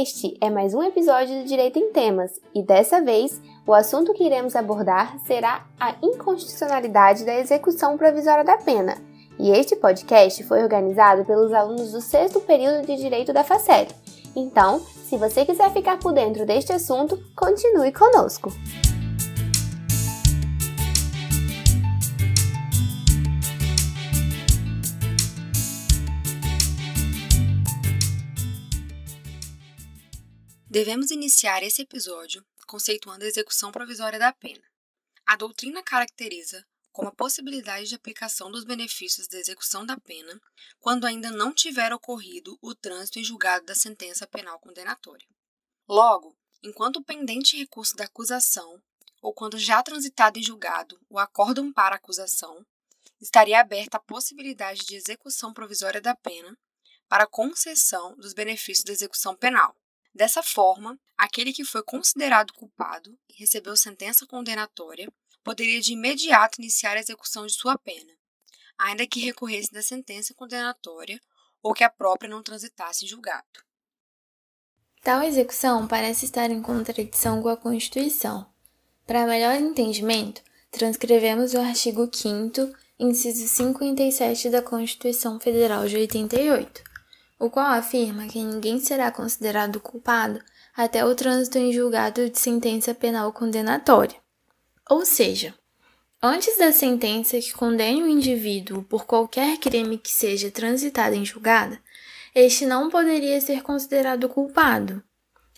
Este é mais um episódio do Direito em Temas e dessa vez o assunto que iremos abordar será a inconstitucionalidade da execução provisória da pena. E este podcast foi organizado pelos alunos do sexto período de Direito da FACEL. Então, se você quiser ficar por dentro deste assunto, continue conosco! Devemos iniciar esse episódio conceituando a execução provisória da pena. A doutrina caracteriza como a possibilidade de aplicação dos benefícios da execução da pena quando ainda não tiver ocorrido o trânsito em julgado da sentença penal condenatória. Logo, enquanto pendente recurso da acusação ou quando já transitado em julgado o acórdão para acusação, estaria aberta a possibilidade de execução provisória da pena para concessão dos benefícios da execução penal, Dessa forma, aquele que foi considerado culpado e recebeu sentença condenatória poderia de imediato iniciar a execução de sua pena, ainda que recorresse da sentença condenatória ou que a própria não transitasse em julgado. Tal execução parece estar em contradição com a Constituição. Para melhor entendimento, transcrevemos o artigo 5 inciso 57 da Constituição Federal de 88, o qual afirma que ninguém será considerado culpado até o trânsito em julgado de sentença penal condenatória. Ou seja, antes da sentença que condene o indivíduo por qualquer crime que seja transitado em julgada, este não poderia ser considerado culpado.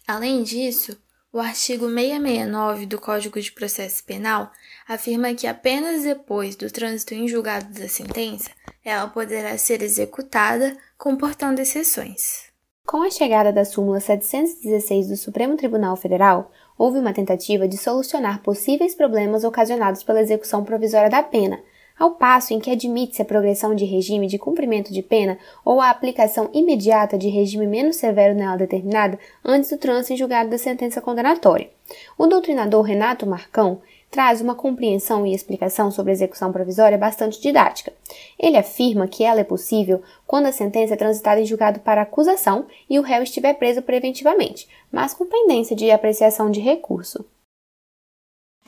Além disso, o artigo 669 do Código de Processo Penal afirma que apenas depois do trânsito em julgado da sentença, ela poderá ser executada, comportando exceções. Com a chegada da súmula 716 do Supremo Tribunal Federal, houve uma tentativa de solucionar possíveis problemas ocasionados pela execução provisória da pena, ao passo em que admite-se a progressão de regime de cumprimento de pena ou a aplicação imediata de regime menos severo nela determinada antes do trânsito em julgado da sentença condenatória. O doutrinador Renato Marcão traz uma compreensão e explicação sobre a execução provisória bastante didática. Ele afirma que ela é possível quando a sentença é transitada em julgado para acusação e o réu estiver preso preventivamente, mas com pendência de apreciação de recurso.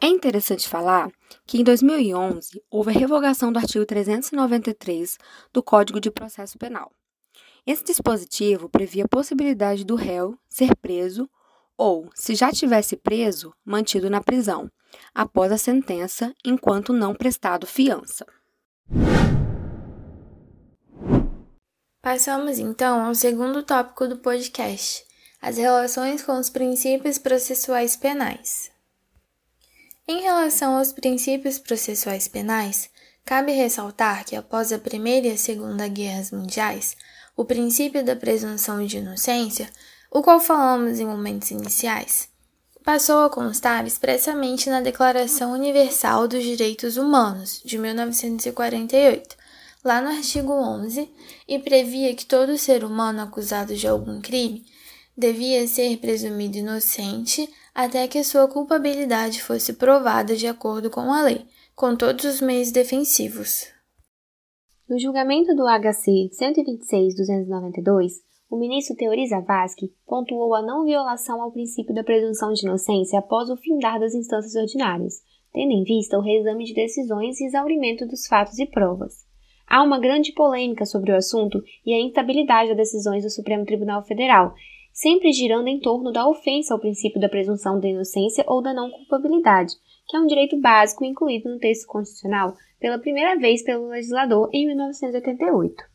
É interessante falar que em 2011 houve a revogação do artigo 393 do Código de Processo Penal. Esse dispositivo previa a possibilidade do réu ser preso ou, se já tivesse preso, mantido na prisão, após a sentença, enquanto não prestado fiança. Passamos então ao segundo tópico do podcast: as relações com os princípios processuais penais. Em relação aos princípios processuais penais, cabe ressaltar que após a Primeira e a Segunda Guerras Mundiais, o princípio da presunção de inocência, o qual falamos em momentos iniciais, passou a constar expressamente na Declaração Universal dos Direitos Humanos, de 1948, lá no artigo 11, e previa que todo ser humano acusado de algum crime devia ser presumido inocente até que sua culpabilidade fosse provada de acordo com a lei, com todos os meios defensivos. No julgamento do HC 126-292, o ministro Teori Zavascki pontuou a não violação ao princípio da presunção de inocência após o findar das instâncias ordinárias, tendo em vista o reexame de decisões e exaurimento dos fatos e provas. Há uma grande polêmica sobre o assunto e a instabilidade das decisões do Supremo Tribunal Federal, sempre girando em torno da ofensa ao princípio da presunção da inocência ou da não culpabilidade, que é um direito básico incluído no texto constitucional pela primeira vez pelo legislador em 1988.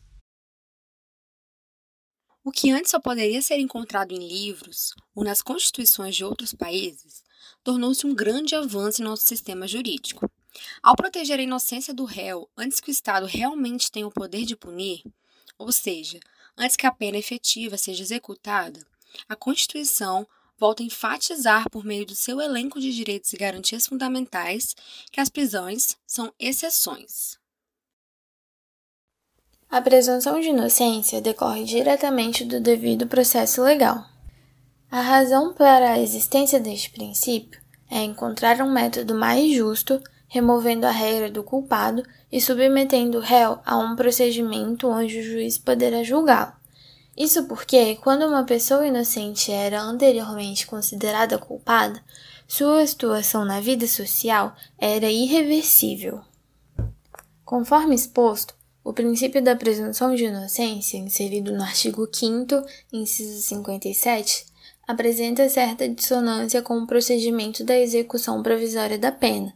O que antes só poderia ser encontrado em livros ou nas constituições de outros países tornou-se um grande avanço em nosso sistema jurídico. Ao proteger a inocência do réu antes que o Estado realmente tenha o poder de punir, ou seja, antes que a pena efetiva seja executada, a Constituição volta a enfatizar, por meio do seu elenco de direitos e garantias fundamentais, que as prisões são exceções. A presunção de inocência decorre diretamente do devido processo legal. A razão para a existência deste princípio é encontrar um método mais justo, removendo a regra do culpado e submetendo o réu a um procedimento onde o juiz poderá julgá-lo. Isso porque, quando uma pessoa inocente era anteriormente considerada culpada, sua situação na vida social era irreversível. Conforme exposto, o princípio da presunção de inocência, inserido no artigo 5, inciso 57, apresenta certa dissonância com o procedimento da execução provisória da pena,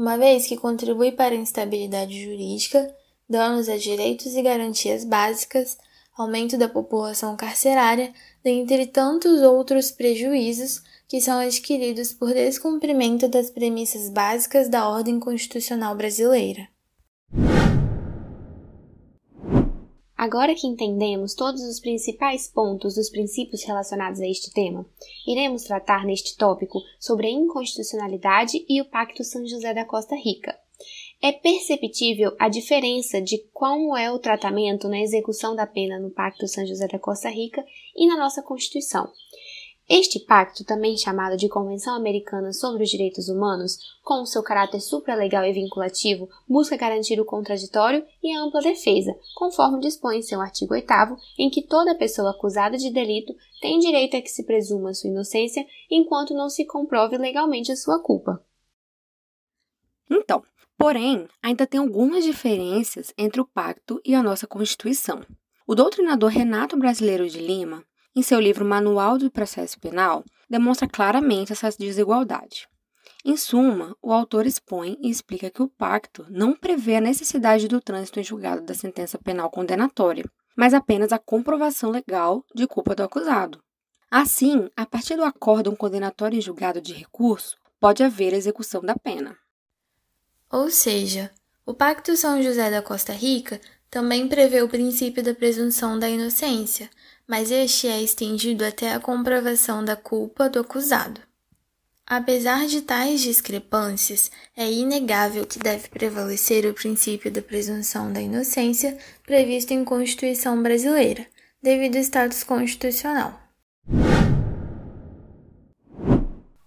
uma vez que contribui para a instabilidade jurídica, danos a direitos e garantias básicas, aumento da população carcerária, dentre tantos outros prejuízos que são adquiridos por descumprimento das premissas básicas da ordem constitucional brasileira. Agora que entendemos todos os principais pontos dos princípios relacionados a este tema, iremos tratar neste tópico sobre a inconstitucionalidade e o Pacto São José da Costa Rica. É perceptível a diferença de como é o tratamento na execução da pena no Pacto São José da Costa Rica e na nossa Constituição. Este pacto, também chamado de Convenção Americana sobre os Direitos Humanos, com seu caráter supralegal e vinculativo, busca garantir o contraditório e a ampla defesa, conforme dispõe seu artigo 8 em que toda pessoa acusada de delito tem direito a que se presuma sua inocência enquanto não se comprove legalmente a sua culpa. Então, porém, ainda tem algumas diferenças entre o pacto e a nossa Constituição. O doutrinador Renato Brasileiro de Lima em seu livro Manual do Processo Penal, demonstra claramente essa desigualdade. Em suma, o autor expõe e explica que o pacto não prevê a necessidade do trânsito em julgado da sentença penal condenatória, mas apenas a comprovação legal de culpa do acusado. Assim, a partir do acórdão condenatório em julgado de recurso, pode haver execução da pena. Ou seja, o Pacto São José da Costa Rica também prevê o princípio da presunção da inocência, mas este é estendido até a comprovação da culpa do acusado. Apesar de tais discrepâncias, é inegável que deve prevalecer o princípio da presunção da inocência previsto em Constituição brasileira, devido ao status constitucional.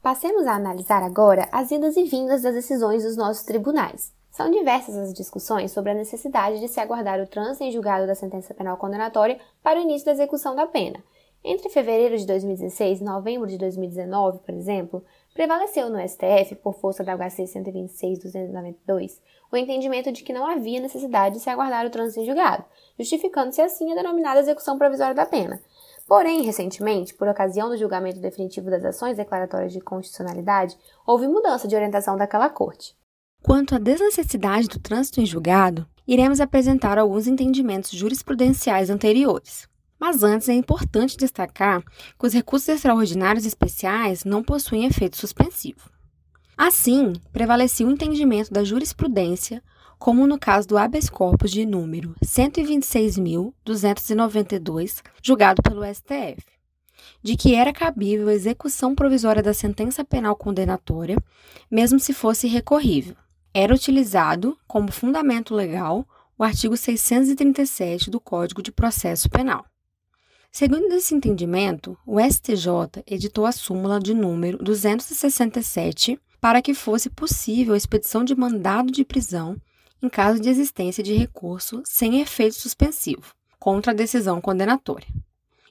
Passemos a analisar agora as idas e vindas das decisões dos nossos tribunais. São diversas as discussões sobre a necessidade de se aguardar o trânsito em julgado da sentença penal condenatória para o início da execução da pena. Entre fevereiro de 2016 e novembro de 2019, por exemplo, prevaleceu no STF, por força da HC 126-292, o entendimento de que não havia necessidade de se aguardar o trânsito em julgado, justificando-se assim a denominada execução provisória da pena. Porém, recentemente, por ocasião do julgamento definitivo das ações declaratórias de constitucionalidade, houve mudança de orientação daquela corte. Quanto à desnecessidade do trânsito em julgado, iremos apresentar alguns entendimentos jurisprudenciais anteriores. Mas antes é importante destacar que os recursos extraordinários especiais não possuem efeito suspensivo. Assim, prevalecia o entendimento da jurisprudência, como no caso do habeas corpus de número 126.292, julgado pelo STF, de que era cabível a execução provisória da sentença penal condenatória, mesmo se fosse recorrível era utilizado como fundamento legal o artigo 637 do Código de Processo Penal. Segundo esse entendimento, o STJ editou a súmula de número 267 para que fosse possível a expedição de mandado de prisão em caso de existência de recurso sem efeito suspensivo contra a decisão condenatória.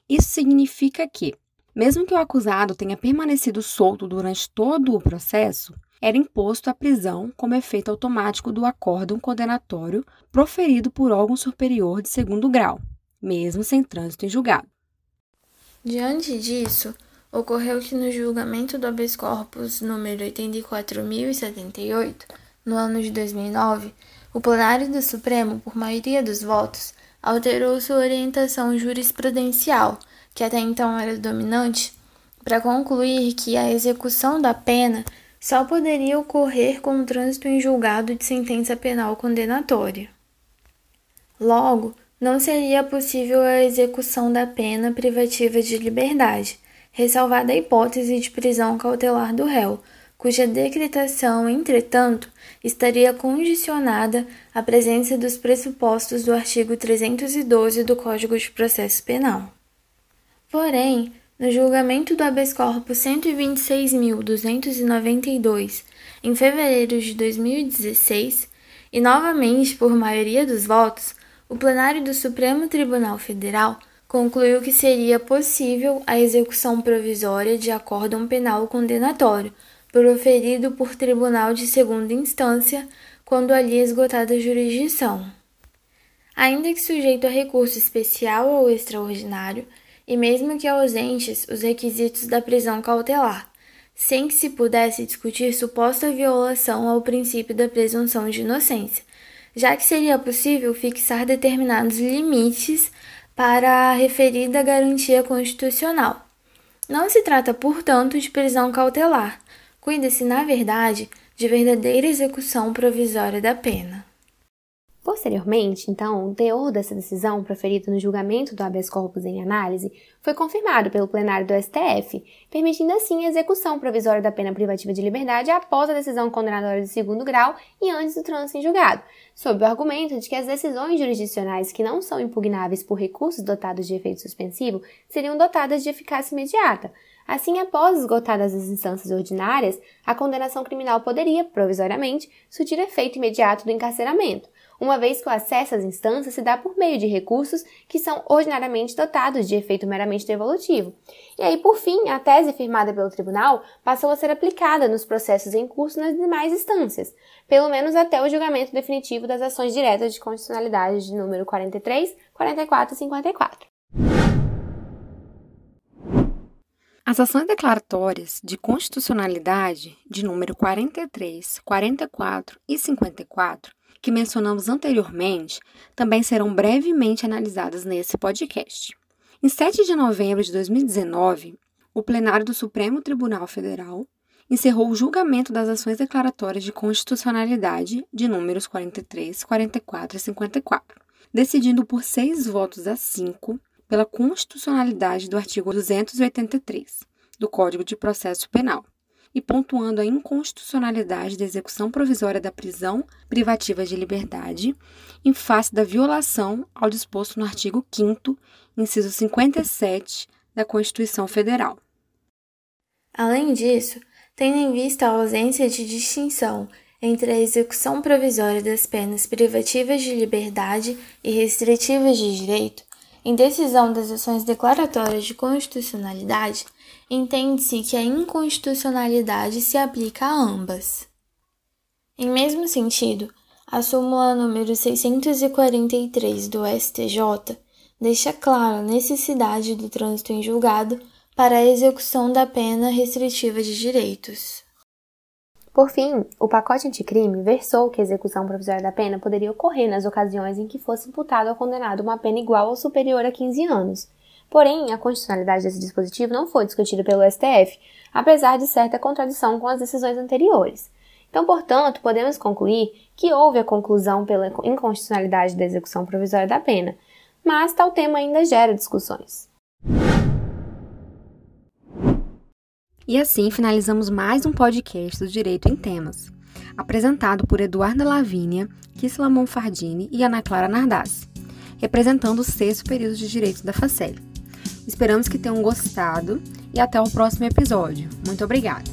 Isso significa que, mesmo que o acusado tenha permanecido solto durante todo o processo, era imposto a prisão como efeito automático do acórdão condenatório proferido por órgão superior de segundo grau, mesmo sem trânsito em julgado. Diante disso, ocorreu que no julgamento do habeas corpus número 84.078, no ano de 2009, o plenário do Supremo, por maioria dos votos, alterou sua orientação jurisprudencial, que até então era dominante, para concluir que a execução da pena só poderia ocorrer com o trânsito em julgado de sentença penal condenatória. Logo, não seria possível a execução da pena privativa de liberdade, ressalvada a hipótese de prisão cautelar do réu, cuja decretação, entretanto, estaria condicionada à presença dos pressupostos do artigo 312 do Código de Processo Penal. Porém, no julgamento do habeas corpus 126.292, em fevereiro de 2016, e novamente por maioria dos votos, o plenário do Supremo Tribunal Federal concluiu que seria possível a execução provisória de acórdão penal condenatório, proferido por tribunal de segunda instância, quando ali esgotada a jurisdição. Ainda que sujeito a recurso especial ou extraordinário, e mesmo que ausentes os requisitos da prisão cautelar, sem que se pudesse discutir suposta violação ao princípio da presunção de inocência, já que seria possível fixar determinados limites para a referida garantia constitucional. Não se trata, portanto, de prisão cautelar. Cuida-se, na verdade, de verdadeira execução provisória da pena. Posteriormente, então, o teor dessa decisão proferida no julgamento do habeas corpus em análise foi confirmado pelo plenário do STF, permitindo assim a execução provisória da pena privativa de liberdade após a decisão condenatória de segundo grau e antes do trânsito em julgado, sob o argumento de que as decisões jurisdicionais que não são impugnáveis por recursos dotados de efeito suspensivo seriam dotadas de eficácia imediata. Assim, após esgotadas as instâncias ordinárias, a condenação criminal poderia, provisoriamente, surtir efeito imediato do encarceramento uma vez que o acesso às instâncias se dá por meio de recursos que são ordinariamente dotados de efeito meramente devolutivo. E aí, por fim, a tese firmada pelo tribunal passou a ser aplicada nos processos em curso nas demais instâncias, pelo menos até o julgamento definitivo das ações diretas de constitucionalidade de número 43, 44 e 54. As ações declaratórias de constitucionalidade de número 43, 44 e 54 que mencionamos anteriormente também serão brevemente analisadas nesse podcast. Em 7 de novembro de 2019, o plenário do Supremo Tribunal Federal encerrou o julgamento das ações declaratórias de constitucionalidade de números 43, 44 e 54, decidindo por seis votos a cinco pela constitucionalidade do artigo 283 do Código de Processo Penal, e pontuando a inconstitucionalidade da execução provisória da prisão privativa de liberdade em face da violação ao disposto no artigo 5 inciso 57 da Constituição Federal. Além disso, tendo em vista a ausência de distinção entre a execução provisória das penas privativas de liberdade e restritivas de direito, em decisão das ações declaratórias de constitucionalidade, entende-se que a inconstitucionalidade se aplica a ambas. Em mesmo sentido, a súmula número 643 do STJ deixa clara a necessidade do trânsito em julgado para a execução da pena restritiva de direitos. Por fim, o pacote anticrime versou que a execução provisória da pena poderia ocorrer nas ocasiões em que fosse imputado ou condenado uma pena igual ou superior a 15 anos. Porém, a constitucionalidade desse dispositivo não foi discutida pelo STF, apesar de certa contradição com as decisões anteriores. Então, portanto, podemos concluir que houve a conclusão pela inconstitucionalidade da execução provisória da pena, mas tal tema ainda gera discussões. E assim finalizamos mais um podcast do Direito em Temas, apresentado por Eduarda Lavínia, Kisla Monfardini e Ana Clara Nardassi, representando o sexto período de Direito da FACEL. Esperamos que tenham gostado e até o próximo episódio. Muito obrigada!